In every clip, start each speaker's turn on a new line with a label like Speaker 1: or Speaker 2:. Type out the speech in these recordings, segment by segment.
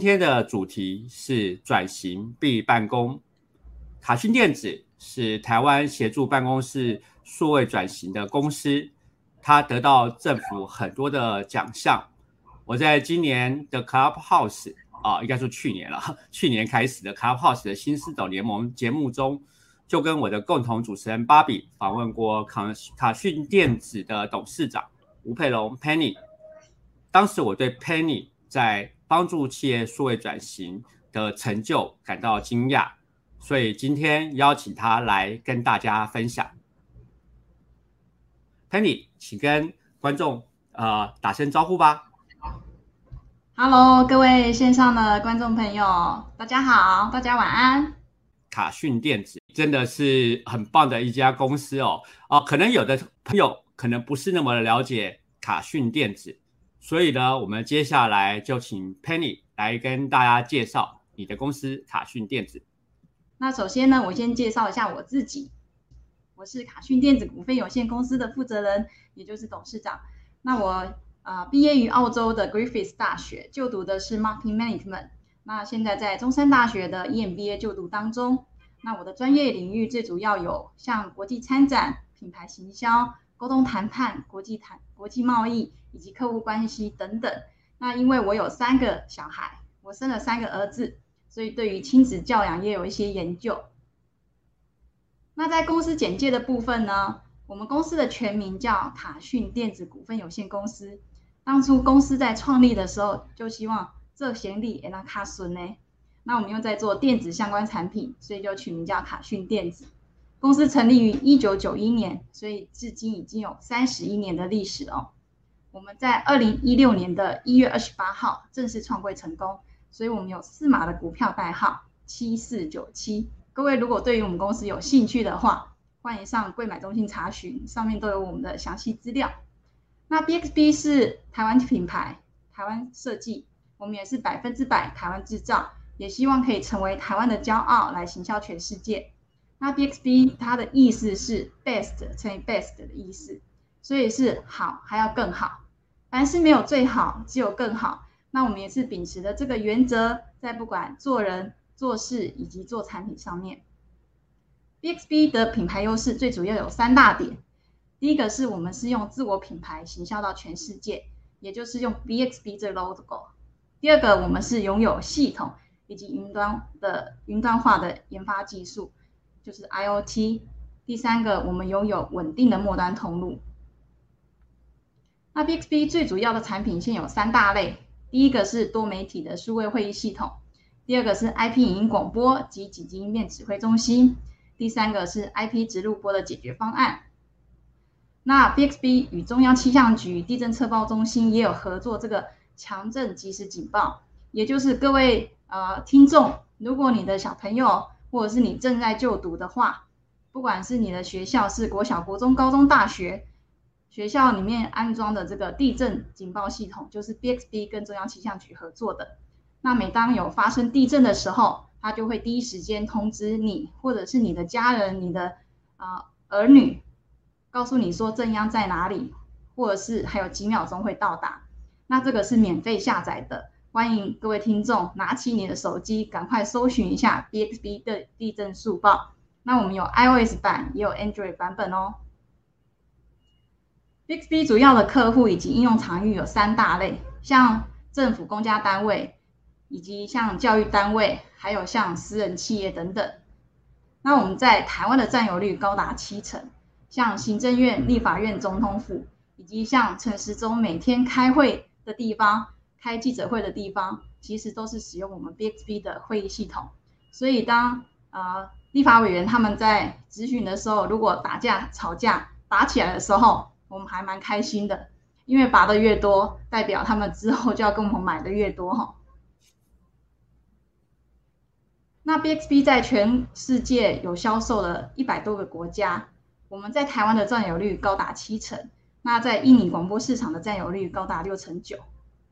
Speaker 1: 今天的主题是转型必办公。卡讯电子是台湾协助办公室数位转型的公司，它得到政府很多的奖项。我在今年的 Clubhouse 啊，应该说去年了，去年开始的 Clubhouse 的新思斗联盟节目中，就跟我的共同主持人芭比访问过卡卡讯电子的董事长吴佩龙 Penny。当时我对 Penny 在帮助企业数位转型的成就感到惊讶，所以今天邀请他来跟大家分享。Penny，请跟观众呃打声招呼吧。
Speaker 2: Hello，各位线上的观众朋友，大家好，大家晚安。
Speaker 1: 卡讯电子真的是很棒的一家公司哦。哦，可能有的朋友可能不是那么了解卡讯电子。所以呢，我们接下来就请 Penny 来跟大家介绍你的公司卡讯电子。
Speaker 2: 那首先呢，我先介绍一下我自己，我是卡讯电子股份有限公司的负责人，也就是董事长。那我啊，毕业于澳洲的 Griffith 大学，就读的是 Marketing Management。那现在在中山大学的 EMBA 就读当中。那我的专业领域最主要有像国际参展、品牌行销。沟通谈判、国际谈、国际贸易以及客户关系等等。那因为我有三个小孩，我生了三个儿子，所以对于亲子教养也有一些研究。那在公司简介的部分呢，我们公司的全名叫卡讯电子股份有限公司。当初公司在创立的时候，就希望这贤利也能卡孙呢。那我们又在做电子相关产品，所以就取名叫卡讯电子。公司成立于一九九一年，所以至今已经有三十一年的历史哦。我们在二零一六年的一月二十八号正式创柜成功，所以我们有四码的股票代号七四九七。各位如果对于我们公司有兴趣的话，欢迎上柜买中心查询，上面都有我们的详细资料。那 BXB 是台湾品牌，台湾设计，我们也是百分之百台湾制造，也希望可以成为台湾的骄傲，来行销全世界。那 BXB 它的意思是 best 乘以 best 的意思，所以是好还要更好，凡是没有最好，只有更好。那我们也是秉持的这个原则，在不管做人、做事以及做产品上面，BXB 的品牌优势最主要有三大点。第一个是我们是用自我品牌行销到全世界，也就是用 BXB 这 logo。第二个，我们是拥有系统以及云端的云端化的研发技术。就是 IOT，第三个，我们拥有稳定的末端通路。那 BXB 最主要的产品线有三大类，第一个是多媒体的数位会议系统，第二个是 IP 影音广播及紧急应变指挥中心，第三个是 IP 直录播的解决方案。那 BXB 与中央气象局地震测报中心也有合作，这个强震即时警报，也就是各位呃听众，如果你的小朋友。或者是你正在就读的话，不管是你的学校是国小、国中、高中、大学，学校里面安装的这个地震警报系统，就是 BXB 跟中央气象局合作的。那每当有发生地震的时候，它就会第一时间通知你，或者是你的家人、你的啊儿女，告诉你说震央在哪里，或者是还有几秒钟会到达。那这个是免费下载的。欢迎各位听众拿起你的手机，赶快搜寻一下 BXB 的地震速报。那我们有 iOS 版，也有 Android 版本哦。BXB 主要的客户以及应用场域有三大类，像政府公家单位，以及像教育单位，还有像私人企业等等。那我们在台湾的占有率高达七成，像行政院、立法院、总统府，以及像陈时中每天开会的地方。开记者会的地方，其实都是使用我们 BXB 的会议系统。所以当呃立法委员他们在咨询的时候，如果打架、吵架、打起来的时候，我们还蛮开心的，因为拔的越多，代表他们之后就要跟我们买的越多哈。那 BXB 在全世界有销售了一百多个国家，我们在台湾的占有率高达七成，那在印尼广播市场的占有率高达六成九。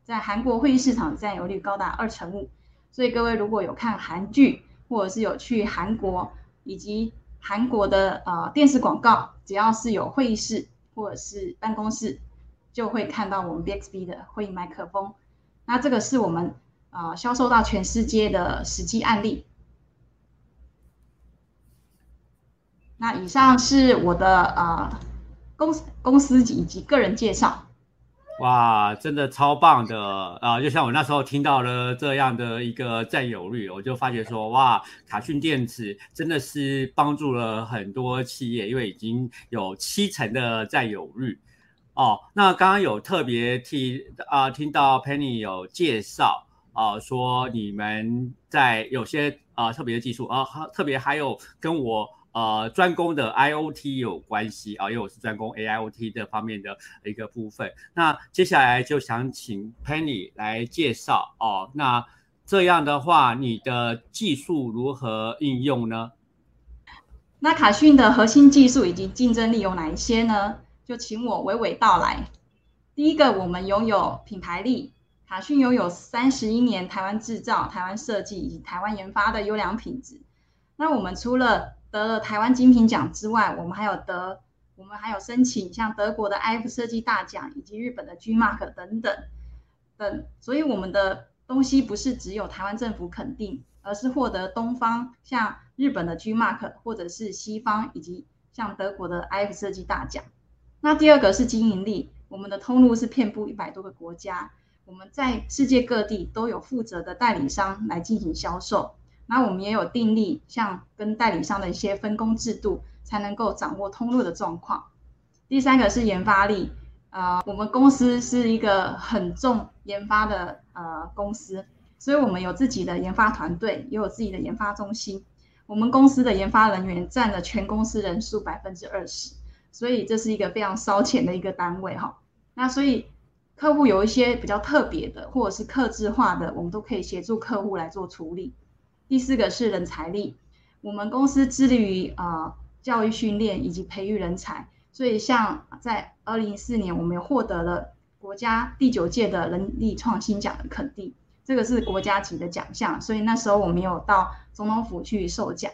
Speaker 2: 在韩国会议市场占有率高达二成五，所以各位如果有看韩剧，或者是有去韩国以及韩国的呃电视广告，只要是有会议室或者是办公室，就会看到我们 BXB 的会议麦克风。那这个是我们呃啊销售到全世界的实际案例。那以上是我的呃公司公司以及个人介绍。
Speaker 1: 哇，真的超棒的啊！就像我那时候听到了这样的一个占有率，我就发觉说，哇，卡讯电子真的是帮助了很多企业，因为已经有七成的占有率哦。那刚刚有特别提啊，听到 Penny 有介绍啊，说你们在有些啊特别的技术啊，特别还有跟我。呃，专攻的 IOT 有关系啊，因为我是专攻 AIOT 的方面的一个部分。那接下来就想请 Penny 来介绍哦。那这样的话，你的技术如何应用呢？
Speaker 2: 那卡讯的核心技术以及竞争力有哪一些呢？就请我娓娓道来。第一个，我们拥有品牌力，卡讯拥有三十一年台湾制造、台湾设计以及台湾研发的优良品质。那我们除了得了台湾精品奖之外，我们还有得，我们还有申请像德国的 iF 设计大奖以及日本的 G Mark 等等等，所以我们的东西不是只有台湾政府肯定，而是获得东方像日本的 G Mark 或者是西方以及像德国的 iF 设计大奖。那第二个是经营力，我们的通路是遍布一百多个国家，我们在世界各地都有负责的代理商来进行销售。那我们也有订立像跟代理商的一些分工制度，才能够掌握通路的状况。第三个是研发力，呃，我们公司是一个很重研发的呃公司，所以我们有自己的研发团队，也有自己的研发中心。我们公司的研发人员占了全公司人数百分之二十，所以这是一个非常烧钱的一个单位哈。那所以客户有一些比较特别的或者是客制化的，我们都可以协助客户来做处理。第四个是人才力，我们公司致力于啊教育训练以及培育人才，所以像在二零一四年，我们获得了国家第九届的人力创新奖的肯定，这个是国家级的奖项，所以那时候我们有到总统府去受奖。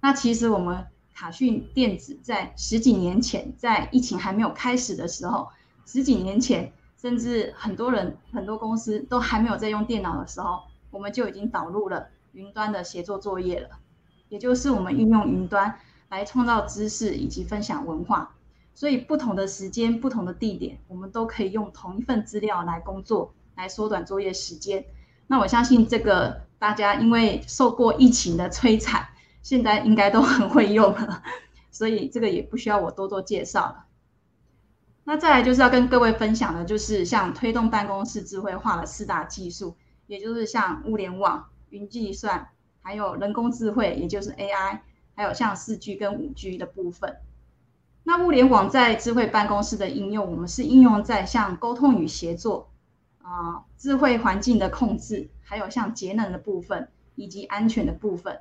Speaker 2: 那其实我们卡讯电子在十几年前，在疫情还没有开始的时候，十几年前，甚至很多人很多公司都还没有在用电脑的时候，我们就已经导入了。云端的协作作业了，也就是我们运用云端来创造知识以及分享文化，所以不同的时间、不同的地点，我们都可以用同一份资料来工作，来缩短作业时间。那我相信这个大家因为受过疫情的摧残，现在应该都很会用了，所以这个也不需要我多多介绍了。那再来就是要跟各位分享的，就是像推动办公室智慧化的四大技术，也就是像物联网。云计算，还有人工智慧，也就是 AI，还有像四 G 跟五 G 的部分。那物联网在智慧办公室的应用，我们是应用在像沟通与协作啊、智慧环境的控制，还有像节能的部分以及安全的部分。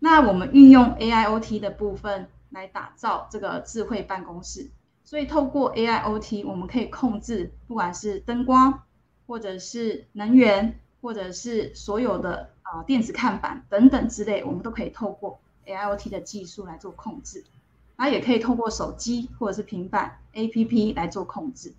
Speaker 2: 那我们运用 AIoT 的部分来打造这个智慧办公室，所以透过 AIoT，我们可以控制不管是灯光或者是能源。或者是所有的啊电子看板等等之类，我们都可以透过 AIoT 的技术来做控制，那也可以透过手机或者是平板 APP 来做控制。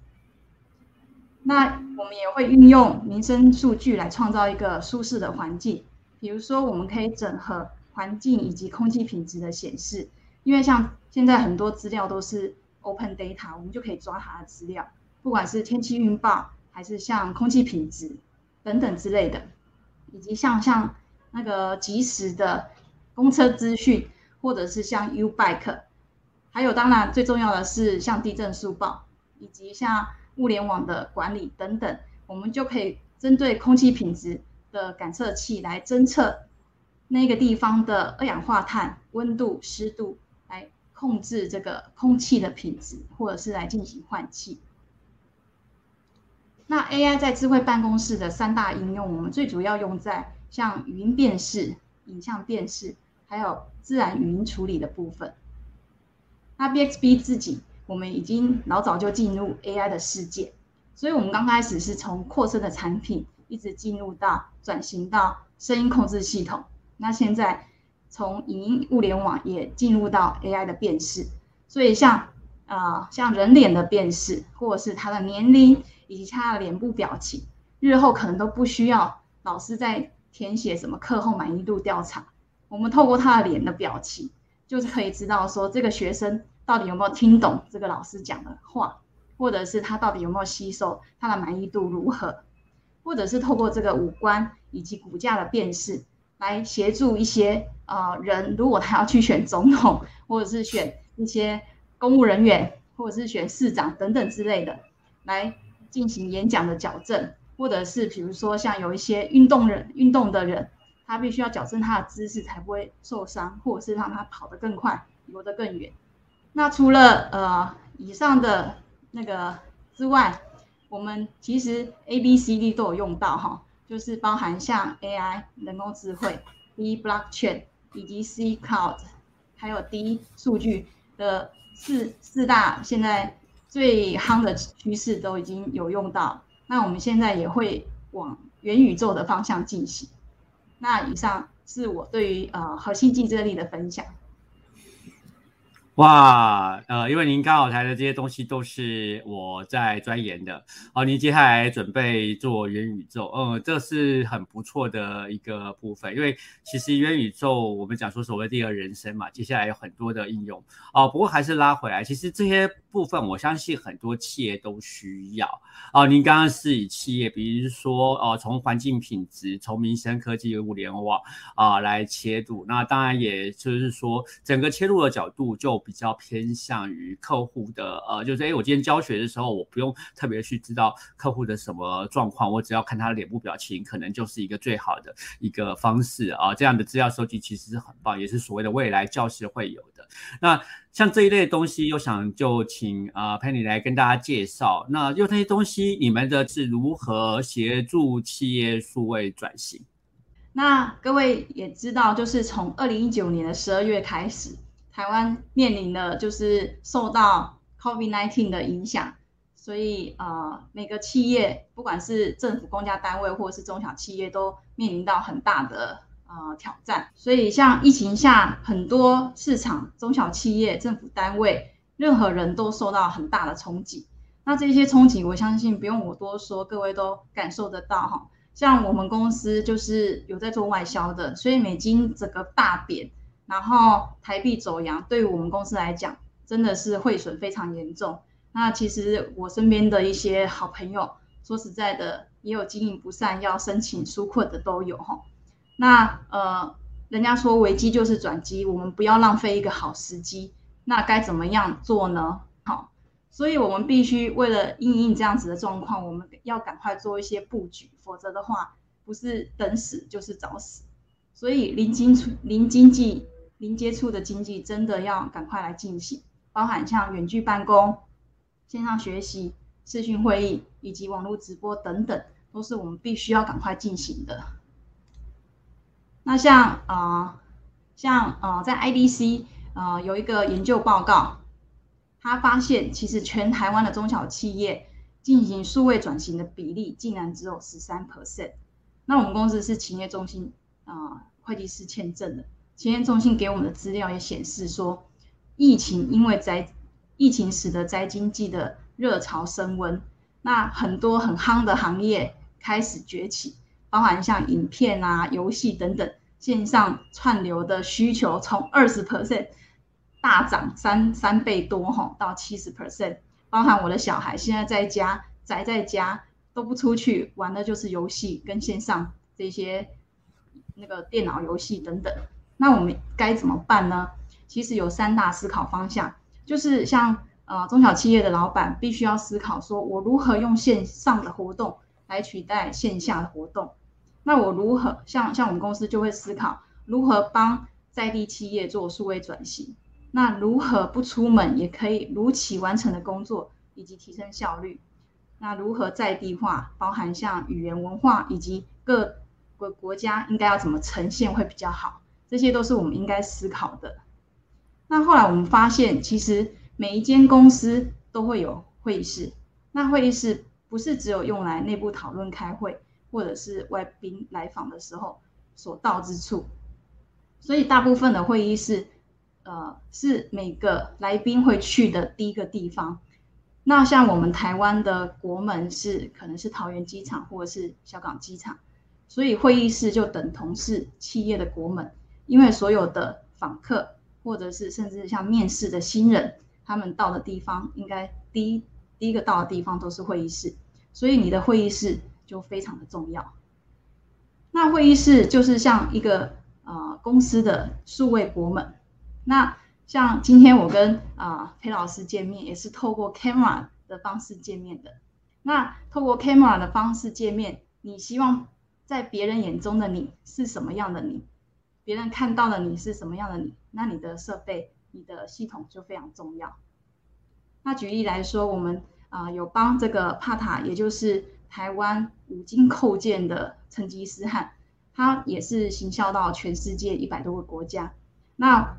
Speaker 2: 那我们也会运用民生数据来创造一个舒适的环境，比如说我们可以整合环境以及空气品质的显示，因为像现在很多资料都是 Open Data，我们就可以抓它的资料，不管是天气预报还是像空气品质。等等之类的，以及像像那个即时的公车资讯，或者是像 U Bike，还有当然最重要的是像地震速报，以及像物联网的管理等等，我们就可以针对空气品质的感测器来侦测那个地方的二氧化碳、温度、湿度，来控制这个空气的品质，或者是来进行换气。那 AI 在智慧办公室的三大应用，我们最主要用在像语音辨识、影像辨识，还有自然语音处理的部分。那 BXB 自己，我们已经老早就进入 AI 的世界，所以我们刚开始是从扩声的产品，一直进入到转型到声音控制系统。那现在从影音物联网也进入到 AI 的辨识，所以像呃像人脸的辨识，或者是他的年龄。以及他的脸部表情，日后可能都不需要老师在填写什么课后满意度调查，我们透过他的脸的表情，就是可以知道说这个学生到底有没有听懂这个老师讲的话，或者是他到底有没有吸收，他的满意度如何，或者是透过这个五官以及骨架的辨识，来协助一些呃人，如果他要去选总统，或者是选一些公务人员，或者是选市长等等之类的，来进行演讲的矫正。或者是比如说像有一些运动人运动的人，他必须要矫正他的姿势才不会受伤，或者是让他跑得更快、游得更远。那除了呃以上的那个之外，我们其实 A、B、C、D 都有用到哈，就是包含像 AI 人工智慧、B Blockchain 以及 C Cloud，还有 D 数据的四四大现在最夯的趋势都已经有用到。那我们现在也会往元宇宙的方向进行。那以上是我对于呃核心竞争力的分享。
Speaker 1: 哇，呃，因为您刚好谈的这些东西都是我在钻研的，哦，您接下来准备做元宇宙，嗯，这是很不错的一个部分，因为其实元宇宙我们讲说所谓第二人生嘛，接下来有很多的应用，哦，不过还是拉回来，其实这些部分我相信很多企业都需要，哦，您刚刚是以企业，比如说，哦，从环境品质，从民生科技、物联网啊来切入，那当然也就是说整个切入的角度就。比较偏向于客户的，呃，就是哎，我今天教学的时候，我不用特别去知道客户的什么状况，我只要看他的脸部表情，可能就是一个最好的一个方式啊。这样的资料收集其实是很棒，也是所谓的未来教师会有的。那像这一类东西，又想就请啊 Penny 来跟大家介绍。那用这些东西，你们的是如何协助企业数位转型？
Speaker 2: 那各位也知道，就是从二零一九年的十二月开始。台湾面临的就是受到 COVID-19 的影响，所以呃，每个企业不管是政府公家单位或者是中小企业，都面临到很大的呃挑战。所以像疫情下，很多市场、中小企业、政府单位，任何人都受到很大的冲击。那这些冲击，我相信不用我多说，各位都感受得到哈。像我们公司就是有在做外销的，所以美金整个大贬。然后台币走阳，对于我们公司来讲，真的是汇损非常严重。那其实我身边的一些好朋友，说实在的，也有经营不善要申请纾困的都有哈。那呃，人家说危机就是转机，我们不要浪费一个好时机。那该怎么样做呢？好，所以我们必须为了应应这样子的状况，我们要赶快做一些布局，否则的话，不是等死就是找死。所以零经零经济。零接触的经济真的要赶快来进行，包含像远距办公、线上学习、视讯会议以及网络直播等等，都是我们必须要赶快进行的。那像啊，像啊，在 IDC 啊有一个研究报告，他发现其实全台湾的中小企业进行数位转型的比例竟然只有十三 percent。那我们公司是企业中心啊会计师签证的。今天中心给我们的资料也显示说，疫情因为在疫情使得在经济的热潮升温，那很多很夯的行业开始崛起，包含像影片啊、游戏等等线上串流的需求从二十 percent 大涨三三倍多哈到七十 percent，包含我的小孩现在在家宅在家都不出去玩的就是游戏跟线上这些那个电脑游戏等等。那我们该怎么办呢？其实有三大思考方向，就是像呃中小企业的老板必须要思考，说我如何用线上的活动来取代线下的活动。那我如何像像我们公司就会思考如何帮在地企业做数位转型，那如何不出门也可以如期完成的工作以及提升效率？那如何在地化，包含像语言文化以及各个国家应该要怎么呈现会比较好？这些都是我们应该思考的。那后来我们发现，其实每一间公司都会有会议室。那会议室不是只有用来内部讨论、开会，或者是外宾来访的时候所到之处。所以大部分的会议室，呃，是每个来宾会去的第一个地方。那像我们台湾的国门是可能是桃园机场或者是小港机场，所以会议室就等同是企业的国门，因为所有的访客或者是甚至像面试的新人，他们到的地方应该第一第一个到的地方都是会议室，所以你的会议室就非常的重要。那会议室就是像一个呃公司的数位国门，那。像今天我跟啊裴老师见面，也是透过 camera 的方式见面的。那透过 camera 的方式见面，你希望在别人眼中的你是什么样的你？别人看到的你是什么样的你？那你的设备、你的系统就非常重要。那举例来说，我们啊有帮这个帕塔，也就是台湾五金扣件的成吉思汗，他也是行销到全世界一百多个国家。那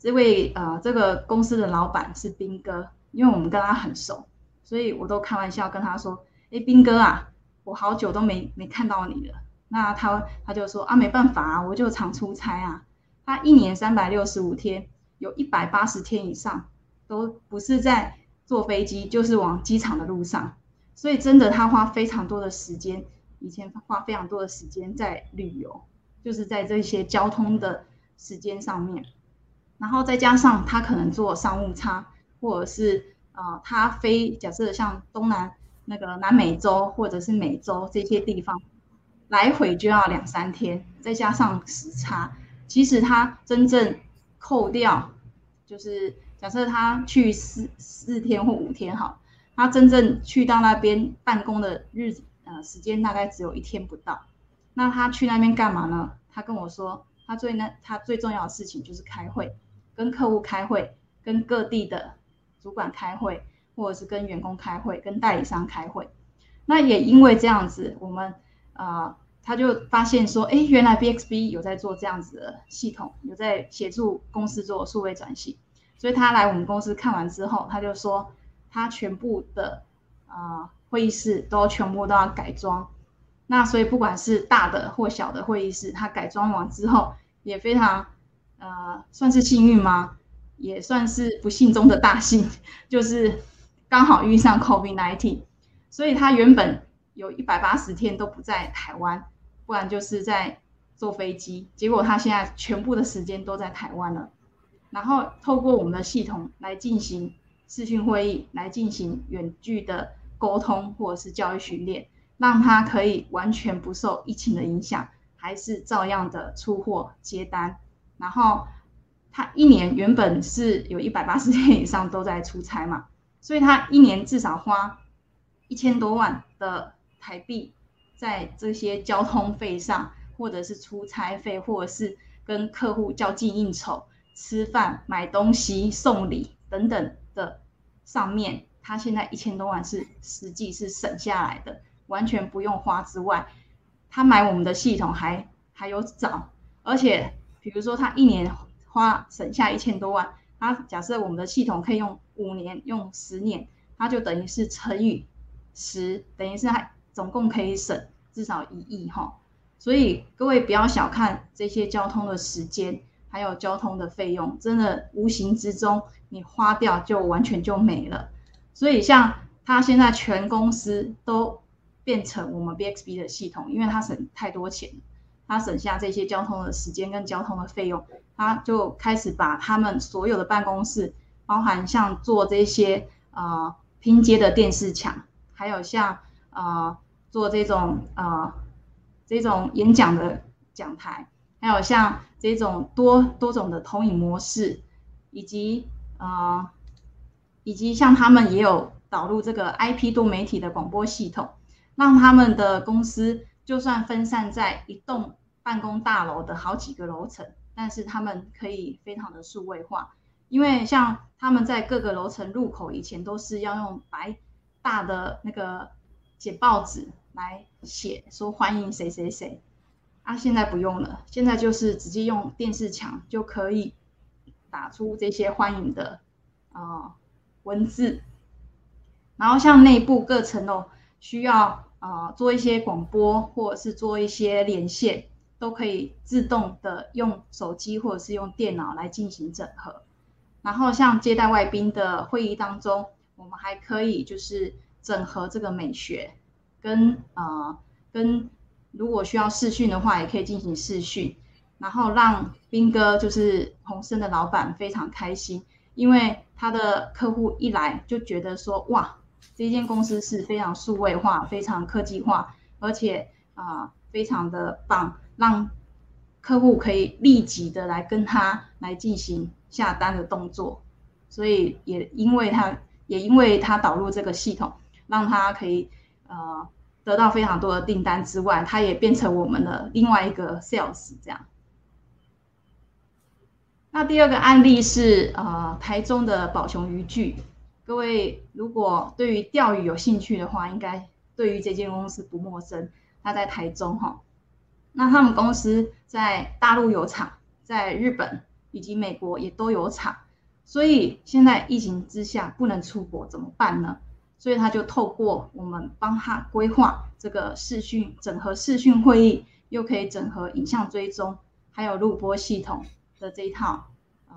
Speaker 2: 这位呃，这个公司的老板是兵哥，因为我们跟他很熟，所以我都开玩笑跟他说：“哎，兵哥啊，我好久都没没看到你了。”那他他就说：“啊，没办法啊，我就常出差啊。他一年三百六十五天，有一百八十天以上都不是在坐飞机，就是往机场的路上。所以真的，他花非常多的时间，以前花非常多的时间在旅游，就是在这些交通的时间上面。”然后再加上他可能坐商务舱，或者是呃他飞，假设像东南那个南美洲或者是美洲这些地方，来回就要两三天，再加上时差，其实他真正扣掉，就是假设他去四四天或五天好，他真正去到那边办公的日子呃时间大概只有一天不到。那他去那边干嘛呢？他跟我说，他最那他最重要的事情就是开会。跟客户开会，跟各地的主管开会，或者是跟员工开会，跟代理商开会。那也因为这样子，我们啊，他就发现说，哎，原来 BXB 有在做这样子的系统，有在协助公司做数位转型。所以他来我们公司看完之后，他就说，他全部的啊会议室都全部都要改装。那所以不管是大的或小的会议室，他改装完之后也非常。呃，算是幸运吗？也算是不幸中的大幸，就是刚好遇上 COVID-19，所以他原本有一百八十天都不在台湾，不然就是在坐飞机。结果他现在全部的时间都在台湾了，然后透过我们的系统来进行视讯会议，来进行远距的沟通或者是教育训练，让他可以完全不受疫情的影响，还是照样的出货接单。然后他一年原本是有一百八十天以上都在出差嘛，所以他一年至少花一千多万的台币在这些交通费上，或者是出差费，或者是跟客户交际应酬、吃饭、买东西、送礼等等的上面，他现在一千多万是实际是省下来的，完全不用花之外，他买我们的系统还还有找，而且。比如说，他一年花省下一千多万，他假设我们的系统可以用五年、用十年，他就等于是乘以十，等于是他总共可以省至少一亿哈。所以各位不要小看这些交通的时间，还有交通的费用，真的无形之中你花掉就完全就没了。所以像他现在全公司都变成我们 BXB 的系统，因为他省太多钱。他省下这些交通的时间跟交通的费用，他就开始把他们所有的办公室，包含像做这些呃拼接的电视墙，还有像呃做这种呃这种演讲的讲台，还有像这种多多种的投影模式，以及呃以及像他们也有导入这个 IP 多媒体的广播系统，让他们的公司就算分散在一栋。办公大楼的好几个楼层，但是他们可以非常的数位化，因为像他们在各个楼层入口以前都是要用白大的那个写报纸来写说欢迎谁谁谁，啊，现在不用了，现在就是直接用电视墙就可以打出这些欢迎的啊文字，然后像内部各层哦需要啊做一些广播或者是做一些连线。都可以自动的用手机或者是用电脑来进行整合，然后像接待外宾的会议当中，我们还可以就是整合这个美学，跟呃跟如果需要试训的话，也可以进行试训，然后让斌哥就是宏生的老板非常开心，因为他的客户一来就觉得说哇，这间公司是非常数位化、非常科技化，而且啊非常的棒，让客户可以立即的来跟他来进行下单的动作，所以也因为他也因为他导入这个系统，让他可以呃得到非常多的订单之外，他也变成我们的另外一个 sales 这样。那第二个案例是呃台中的宝熊渔具，各位如果对于钓鱼有兴趣的话，应该对于这间公司不陌生，它在台中哈。那他们公司在大陆有厂，在日本以及美国也都有厂，所以现在疫情之下不能出国怎么办呢？所以他就透过我们帮他规划这个视讯整合视讯会议，又可以整合影像追踪，还有录播系统的这一套呃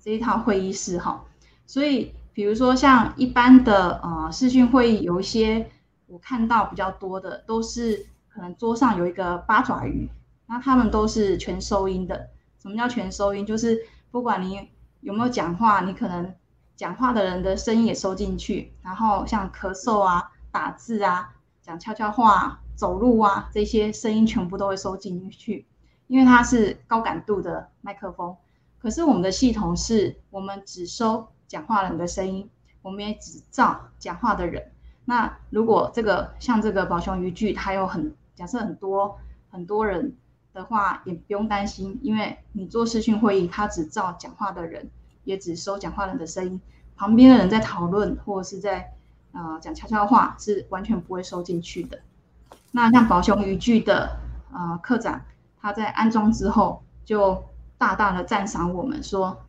Speaker 2: 这一套会议室哈。所以比如说像一般的呃视讯会议，有一些我看到比较多的都是。可能桌上有一个八爪鱼，那他们都是全收音的。什么叫全收音？就是不管你有没有讲话，你可能讲话的人的声音也收进去，然后像咳嗽啊、打字啊、讲悄悄话、走路啊这些声音全部都会收进去，因为它是高感度的麦克风。可是我们的系统是我们只收讲话人的声音，我们也只照讲话的人。那如果这个像这个宝熊渔具，它有很假设很多很多人的话，也不用担心，因为你做视讯会议，它只照讲话的人，也只收讲话人的声音，旁边的人在讨论或者是在呃讲悄悄话，是完全不会收进去的。那像宝熊渔具的呃科长，他在安装之后，就大大的赞赏我们说，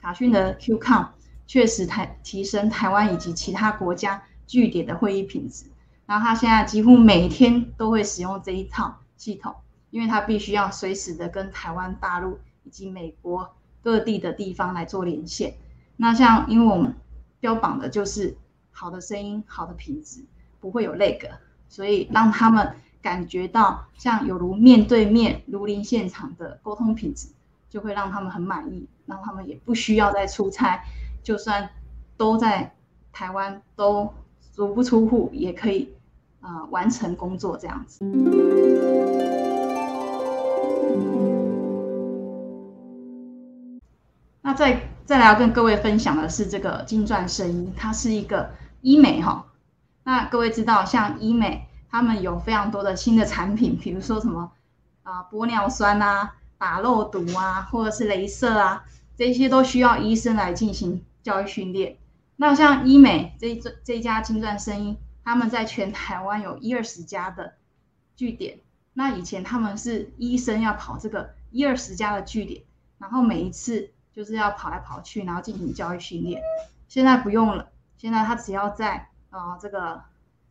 Speaker 2: 卡讯的 QCOM 确实台提升台湾以及其他国家据点的会议品质。然后他现在几乎每天都会使用这一套系统，因为他必须要随时的跟台湾大陆以及美国各地的地方来做连线。那像因为我们标榜的就是好的声音、好的品质，不会有那个，所以让他们感觉到像有如面对面、如临现场的沟通品质，就会让他们很满意，让他们也不需要再出差，就算都在台湾都足不出户也可以。啊，完成工作这样子。再再来要跟各位分享的是这个金钻声音，它是一个医美哈。那各位知道，像医美，他们有非常多的新的产品，比如说什么啊玻尿酸啊、打肉毒啊，或者是镭射啊，这些都需要医生来进行教育训练。那像医美这这这家金钻声音。他们在全台湾有一二十家的据点，那以前他们是医生要跑这个一二十家的据点，然后每一次就是要跑来跑去，然后进行教育训练。现在不用了，现在他只要在啊这个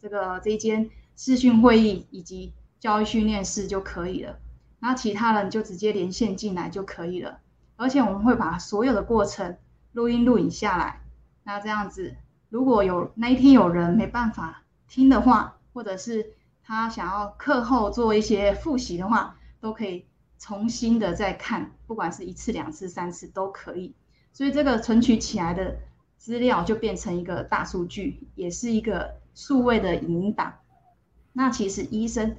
Speaker 2: 这个这一间视讯会议以及教育训练室就可以了，然后其他人就直接连线进来就可以了。而且我们会把所有的过程录音录影下来，那这样子。如果有那一天有人没办法听的话，或者是他想要课后做一些复习的话，都可以重新的再看，不管是一次、两次、三次都可以。所以这个存取起来的资料就变成一个大数据，也是一个数位的影音档。那其实医生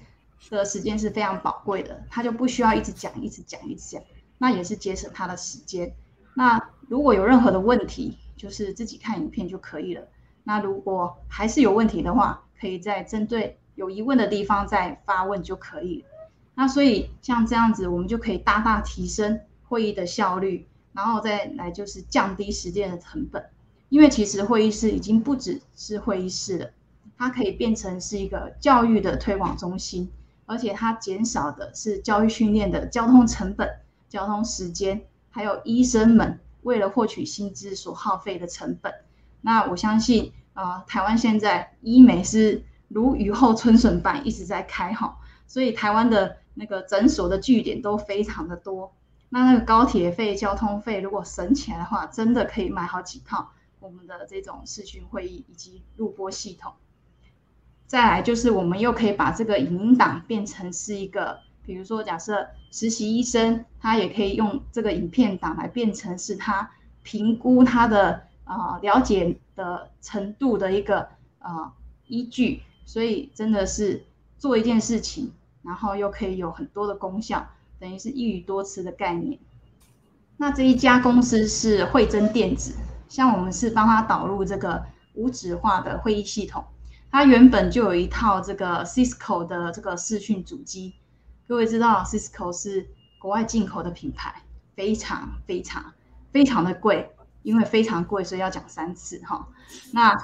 Speaker 2: 的时间是非常宝贵的，他就不需要一直讲、一直讲、一直讲，那也是节省他的时间。那如果有任何的问题，就是自己看影片就可以了。那如果还是有问题的话，可以再针对有疑问的地方再发问就可以了。那所以像这样子，我们就可以大大提升会议的效率，然后再来就是降低时间的成本。因为其实会议室已经不只是会议室了，它可以变成是一个教育的推广中心，而且它减少的是教育训练的交通成本、交通时间，还有医生们。为了获取薪资所耗费的成本，那我相信啊，台湾现在医美是如雨后春笋般一直在开哈，所以台湾的那个诊所的据点都非常的多。那那个高铁费、交通费如果省起来的话，真的可以买好几套我们的这种视讯会议以及录播系统。再来就是我们又可以把这个影音档变成是一个，比如说假设实习医生，他也可以用这个影片档来变成是他评估他的啊了解的程度的一个啊依据。所以真的是做一件事情，然后又可以有很多的功效，等于是一语多词的概念。那这一家公司是惠真电子，像我们是帮他导入这个无纸化的会议系统，它原本就有一套这个 Cisco 的这个视讯主机。各位知道 Cisco 是国外进口的品牌，非常非常非常的贵，因为非常贵，所以要讲三次哈。那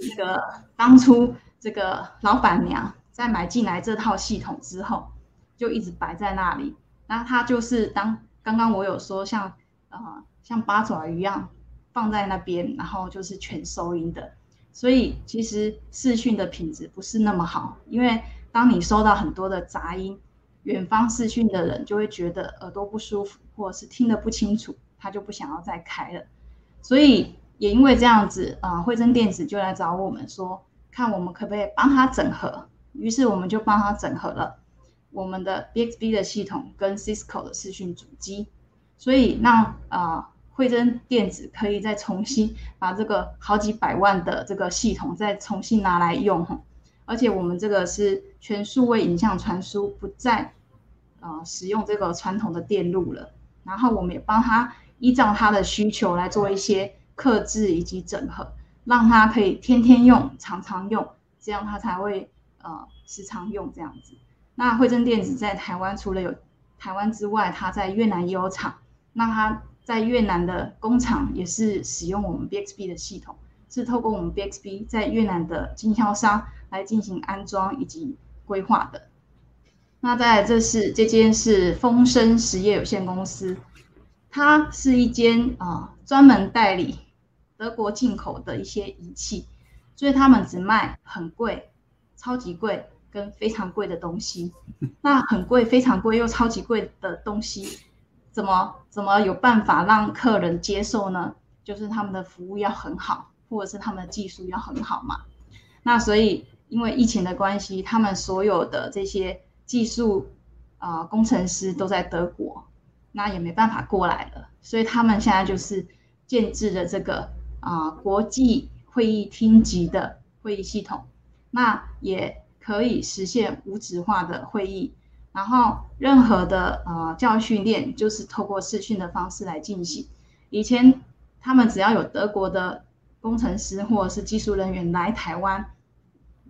Speaker 2: 这个当初。这个老板娘在买进来这套系统之后，就一直摆在那里。那它就是当刚刚我有说像呃像八爪鱼一样放在那边，然后就是全收音的。所以其实视讯的品质不是那么好，因为当你收到很多的杂音，远方视讯的人就会觉得耳朵不舒服，或者是听得不清楚，他就不想要再开了。所以也因为这样子啊，惠珍电子就来找我们说。看我们可不可以帮他整合，于是我们就帮他整合了我们的 BXB 的系统跟 Cisco 的视讯主机，所以让啊惠珍电子可以再重新把这个好几百万的这个系统再重新拿来用哈，而且我们这个是全数位影像传输，不再啊使用这个传统的电路了，然后我们也帮他依照他的需求来做一些克制以及整合。让他可以天天用、常常用，这样他才会呃时常用这样子。那惠珍电子在台湾除了有台湾之外，它在越南也有厂。那它在越南的工厂也是使用我们 BXB 的系统，是透过我们 BXB 在越南的经销商来进行安装以及规划的。那在这是这间是丰生实业有限公司，它是一间啊专门代理。德国进口的一些仪器，所以他们只卖很贵、超级贵跟非常贵的东西。那很贵、非常贵又超级贵的东西，怎么怎么有办法让客人接受呢？就是他们的服务要很好，或者是他们的技术要很好嘛。那所以因为疫情的关系，他们所有的这些技术啊工程师都在德国，那也没办法过来了，所以他们现在就是建制的这个。啊，国际会议厅级的会议系统，那也可以实现无纸化的会议。然后，任何的呃教育训练就是透过视讯的方式来进行。以前他们只要有德国的工程师或者是技术人员来台湾，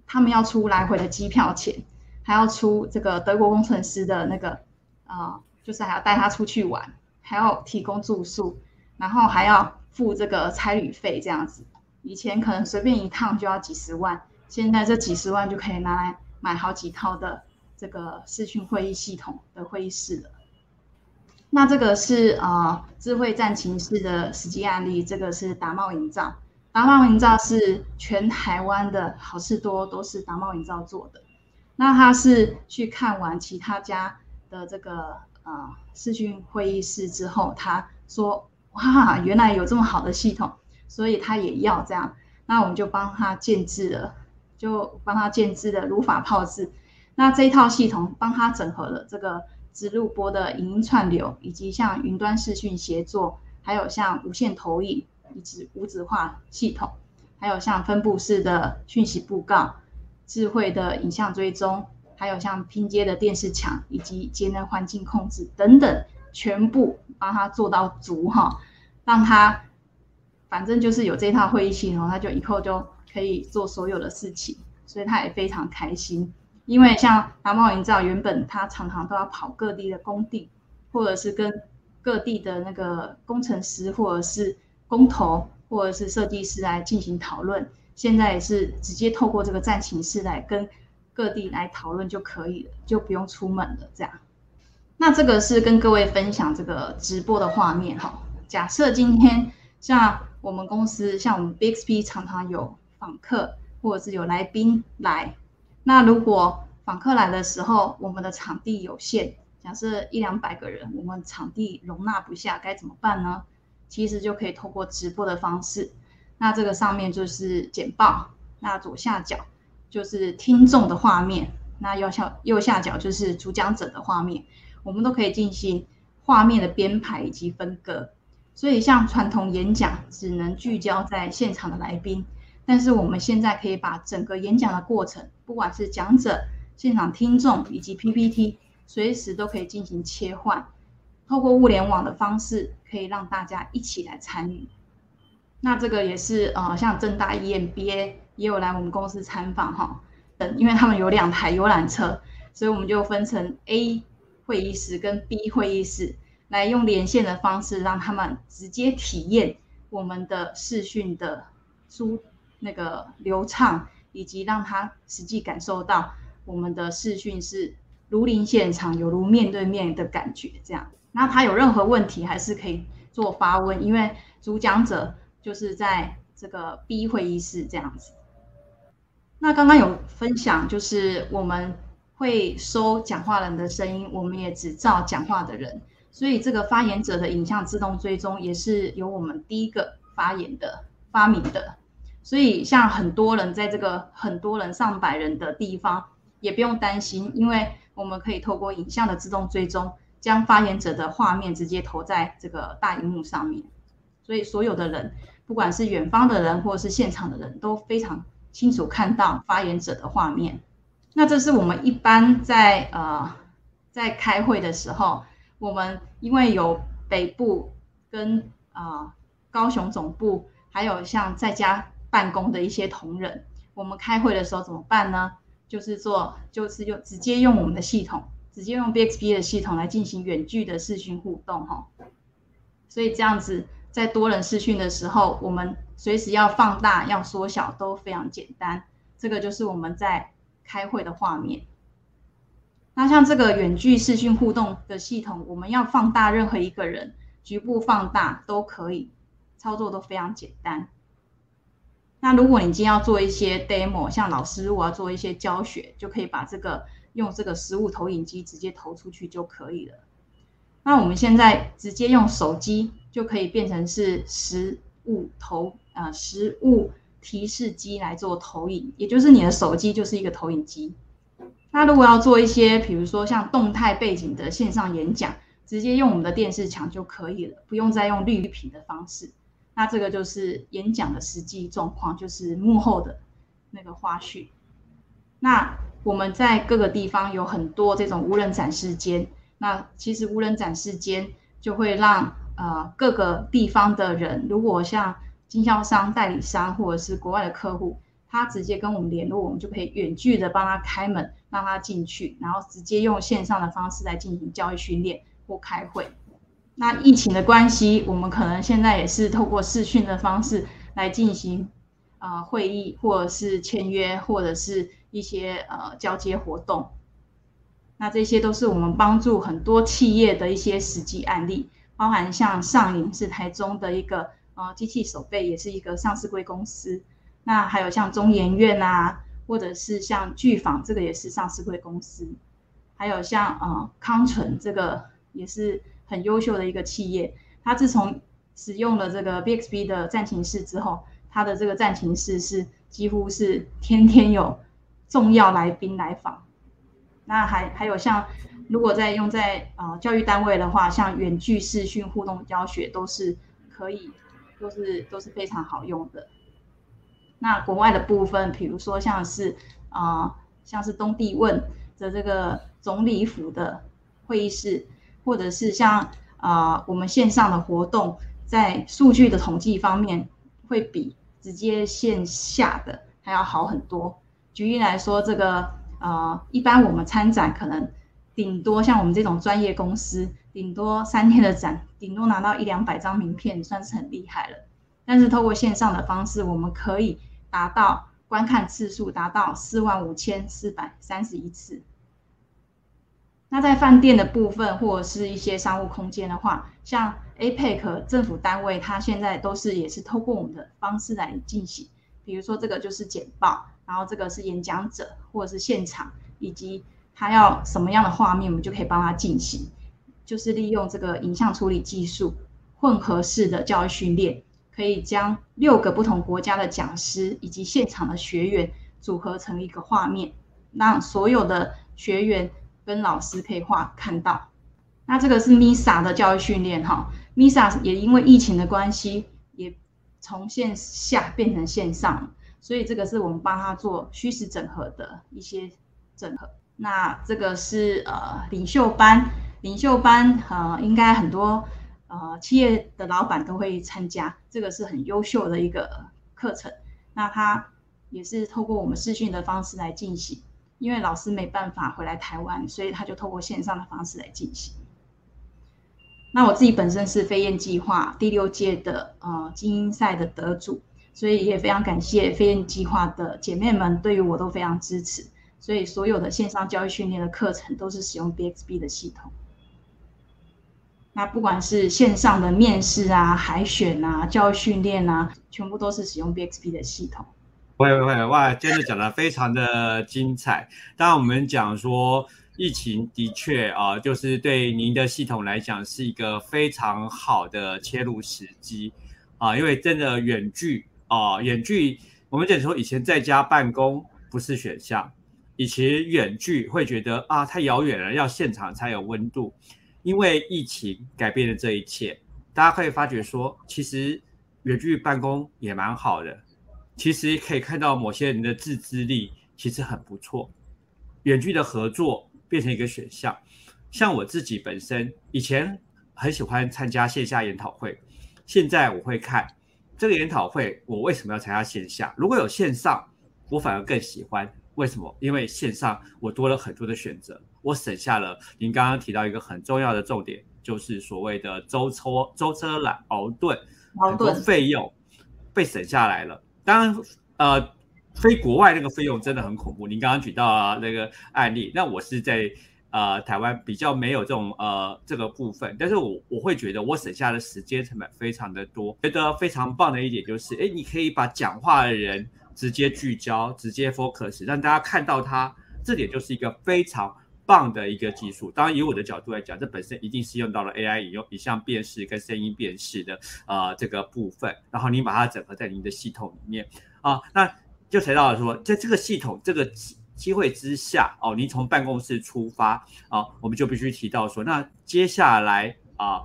Speaker 2: 他们要出来回的机票钱，还要出这个德国工程师的那个啊，就是还要带他出去玩，还要提供住宿，然后还要。付这个差旅费这样子，以前可能随便一趟就要几十万，现在这几十万就可以拿来买好几套的这个视讯会议系统的会议室了。那这个是呃智慧战情室的实际案例，这个是达茂营造，达茂营造是全台湾的好事多都是达茂营造做的。那他是去看完其他家的这个呃视讯会议室之后，他说。哇，原来有这么好的系统，所以他也要这样。那我们就帮他建制了，就帮他建制的如法炮制。那这一套系统帮他整合了这个直录播的影音串流，以及像云端视讯协作，还有像无线投影以及无纸化系统，还有像分布式的讯息布告、智慧的影像追踪，还有像拼接的电视墙以及节能环境控制等等，全部帮他做到足哈。让他反正就是有这套会议系统，他就以后就可以做所有的事情，所以他也非常开心。因为像阿茂营造原本他常常都要跑各地的工地，或者是跟各地的那个工程师，或者是工头，或者是设计师来进行讨论。现在也是直接透过这个战情室来跟各地来讨论就可以了，就不用出门了。这样，那这个是跟各位分享这个直播的画面哈。假设今天像我们公司，像我们 BXP 常常有访客或者是有来宾来，那如果访客来的时候，我们的场地有限，假设一两百个人，我们场地容纳不下，该怎么办呢？其实就可以透过直播的方式，那这个上面就是简报，那左下角就是听众的画面，那右下右下角就是主讲者的画面，我们都可以进行画面的编排以及分割。所以像传统演讲只能聚焦在现场的来宾，但是我们现在可以把整个演讲的过程，不管是讲者、现场听众以及 PPT，随时都可以进行切换。透过物联网的方式，可以让大家一起来参与。那这个也是呃，像正大 EMBA 也有来我们公司参访哈。嗯，因为他们有两台游览车，所以我们就分成 A 会议室跟 B 会议室，来用连线的方式，让他们直接体验我们的视讯的书那个流畅，以及让他实际感受到我们的视讯是如临现场，有如面对面的感觉这样。那他有任何问题，还是可以做发问，因为主讲者就是在这个 B 会议室这样子。那刚刚有分享，就是我们会收讲话人的声音，我们也只照讲话的人，所以这个发言者的影像自动追踪也是由我们第一个发言的发明的。所以像很多人在这个很多人上百人的地方，也不用担心，因为我们可以透过影像的自动追踪。将发言者的画面直接投在这个大荧幕上面，所以所有的人，不管是远方的人或者是现场的人都非常清楚看到发言者的画面。那这是我们一般在呃在开会的时候，我们因为有北部跟啊高雄总部，还有像在家办公的一些同仁，我们开会的时候怎么办呢？就是做就是用直接用我们的系统。直接用 BXP 的系统来进行远距的视讯互动，哈，所以这样子在多人视讯的时候，我们随时要放大、要缩小都非常简单。这个就是我们在开会的画面。那像这个远距视讯互动的系统，我们要放大任何一个人，局部放大都可以，操作都非常简单。那如果你今天要做一些 demo，像老师如果要做一些教学，就可以把这个。用这个实物投影机直接投出去就可以了。那我们现在直接用手机就可以变成是实物投呃实物提示机来做投影，也就是你的手机就是一个投影机。那如果要做一些比如说像动态背景的线上演讲，直接用我们的电视墙就可以了，不用再用绿屏的方式。那这个就是演讲的实际状况，就是幕后的那个花絮。那我们在各个地方有很多这种无人展示间，那其实无人展示间就会让呃各个地方的人，如果像经销商、代理商或者是国外的客户，他直接跟我们联络，我们就可以远距的帮他开门，让他进去，然后直接用线上的方式来进行教育训练或开会。那疫情的关系，我们可能现在也是透过视讯的方式来进行啊会议，或者是签约，或者是。一些呃交接活动，那这些都是我们帮助很多企业的一些实际案例，包含像上影是台中的一个呃机器手背，也是一个上市贵公司。那还有像中研院啊，或者是像巨坊，这个也是上市贵公司。还有像呃康纯，这个也是很优秀的一个企业。它自从使用了这个 BXB 的战情室之后，它的这个战情室是几乎是天天有。重要来宾来访，那还还有像，如果在用在呃教育单位的话，像远距视讯互动教学都是可以，都是都是非常好用的。那国外的部分，比如说像是啊，像是东帝汶的这个总理府的会议室，或者是像啊我们线上的活动，在数据的统计方面，会比直接线下的还要好很多。举例来说，这个呃，一般我们参展可能顶多像我们这种专业公司，顶多三天的展，顶多拿到一两百张名片，算是很厉害了。但是透过线上的方式，我们可以达到观看次数达到四万五千四百三十一次。那在饭店的部分或者是一些商务空间的话，像 APEC 政府单位，它现在都是也是透过我们的方式来进行，比如说这个就是简报。然后这个是演讲者或者是现场，以及他要什么样的画面，我们就可以帮他进行，就是利用这个影像处理技术，混合式的教育训练，可以将六个不同国家的讲师以及现场的学员组合成一个画面，让所有的学员跟老师可以画看到。那这个是 MISA 的教育训练哈，MISA 也因为疫情的关系，也从线下变成线上，所以这个是我们帮他做虚实整合的一些整合。那这个是呃领袖班，领袖班呃应该很多呃企业的老板都会参加，这个是很优秀的一个课程。那他也是透过我们视讯的方式来进行，因为老师没办法回来台湾，所以他就透过线上的方式来进行。那我自己本身是飞燕计划第六届的呃精英赛的得主，所以也非常感谢飞燕计划的姐妹们对于我都非常支持。所以所有的线上教育训练的课程都是使用 BXB 的系统。那不管是线上的面试啊、海选啊、教育训练啊，全部都是使用 BXB 的系统。
Speaker 1: 会会会哇，今天讲的非常的精彩。当然我们讲说疫情的确啊，就是对您的系统来讲是一个非常好的切入时机啊，因为真的远距啊，远距我们讲说以前在家办公不是选项。以前远距会觉得啊太遥远了，要现场才有温度。因为疫情改变了这一切，大家可以发觉说，其实远距办公也蛮好的。其实可以看到某些人的自制力其实很不错，远距的合作变成一个选项。像我自己本身以前很喜欢参加线下研讨会，现在我会看这个研讨会，我为什么要参加线下？如果有线上，我反而更喜欢。为什么？因为线上我多了很多的选择，我省下了您刚刚提到一个很重要的重点，就是所谓的舟车舟车劳劳顿，很多费用被省下来了。当然，呃，飞国外那个费用真的很恐怖。您刚刚举到那个案例，那我是在呃台湾比较没有这种呃这个部分，但是我我会觉得我省下的时间成本非常的多。觉得非常棒的一点就是，哎，你可以把讲话的人。直接聚焦，直接 focus，让大家看到他，这点就是一个非常棒的一个技术。当然，以我的角度来讲，这本身一定是用到了 AI 引用影像辨识跟声音辨识的呃这个部分，然后你把它整合在您的系统里面啊，那就提到了说，在这个系统这个机会之下哦，您从办公室出发啊，我们就必须提到说，那接下来啊，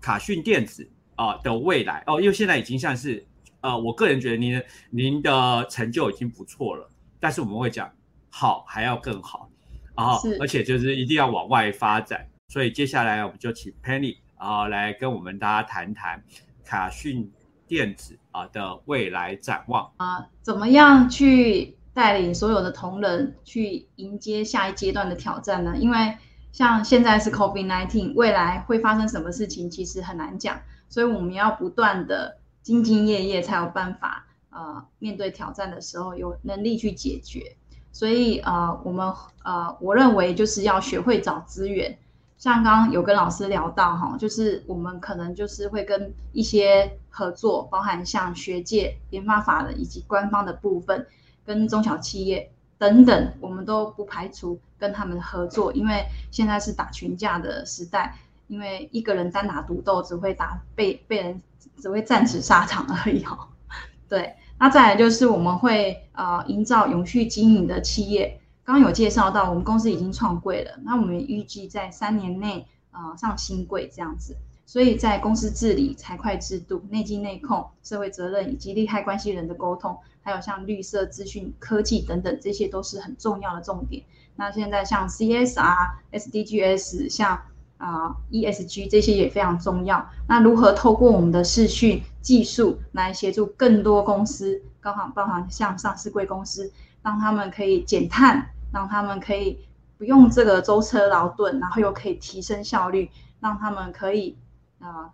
Speaker 1: 卡讯电子啊的未来哦，因为现在已经像是。呃，我个人觉得您您的成就已经不错了，但是我们会讲好还要更好，然后而且就是一定要往外发展，所以接下来我们就请 Penny 啊来跟我们大家谈谈卡讯电子啊的未来展望
Speaker 2: 啊，怎么样去带领所有的同仁去迎接下一阶段的挑战呢？因为像现在是 COVID-19，未来会发生什么事情其实很难讲，所以我们要不断的。兢兢业业才有办法，呃，面对挑战的时候有能力去解决。所以，呃，我们，呃，我认为就是要学会找资源。像刚刚有跟老师聊到，哈，就是我们可能就是会跟一些合作，包含像学界、研发法人以及官方的部分，跟中小企业等等，我们都不排除跟他们合作，因为现在是打群架的时代。因为一个人单打独斗只会打被被人只会战死沙场而已哈。对，那再来就是我们会呃营造永续经营的企业。刚有介绍到，我们公司已经创柜了，那我们预计在三年内啊上新柜这样子。所以在公司治理、财会制度、内经内控、社会责任以及利害关系人的沟通，还有像绿色资讯科技等等，这些都是很重要的重点。那现在像 CSR、SDGs，像啊，ESG 这些也非常重要。那如何透过我们的视讯技术来协助更多公司，刚好包含像上市贵公司，让他们可以减碳，让他们可以不用这个舟车劳顿，然后又可以提升效率，让他们可以啊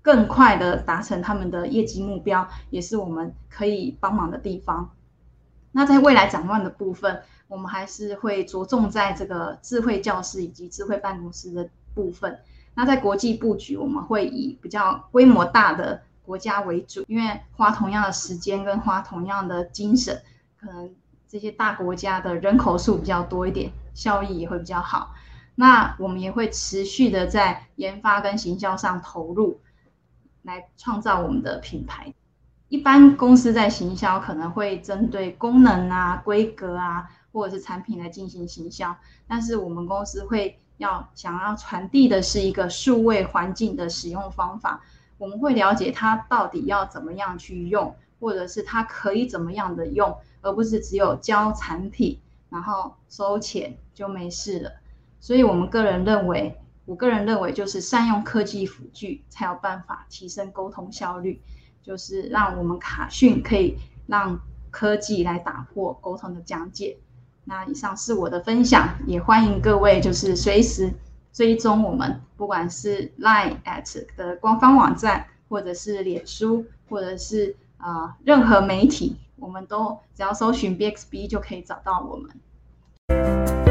Speaker 2: 更快的达成他们的业绩目标，也是我们可以帮忙的地方。那在未来展望的部分，我们还是会着重在这个智慧教室以及智慧办公室的。部分，那在国际布局，我们会以比较规模大的国家为主，因为花同样的时间跟花同样的精神，可能这些大国家的人口数比较多一点，效益也会比较好。那我们也会持续的在研发跟行销上投入，来创造我们的品牌。一般公司在行销可能会针对功能啊、规格啊，或者是产品来进行行销，但是我们公司会要想要传递的是一个数位环境的使用方法。我们会了解它到底要怎么样去用，或者是它可以怎么样的用，而不是只有交产品然后收钱就没事了。所以，我们个人认为，我个人认为就是善用科技辅具，才有办法提升沟通效率。就是让我们卡讯可以让科技来打破沟通的疆界。那以上是我的分享，也欢迎各位就是随时追踪我们，不管是 Line at 的官方网站，或者是脸书，或者是啊任何媒体，我们都只要搜寻 BXB 就可以找到我们。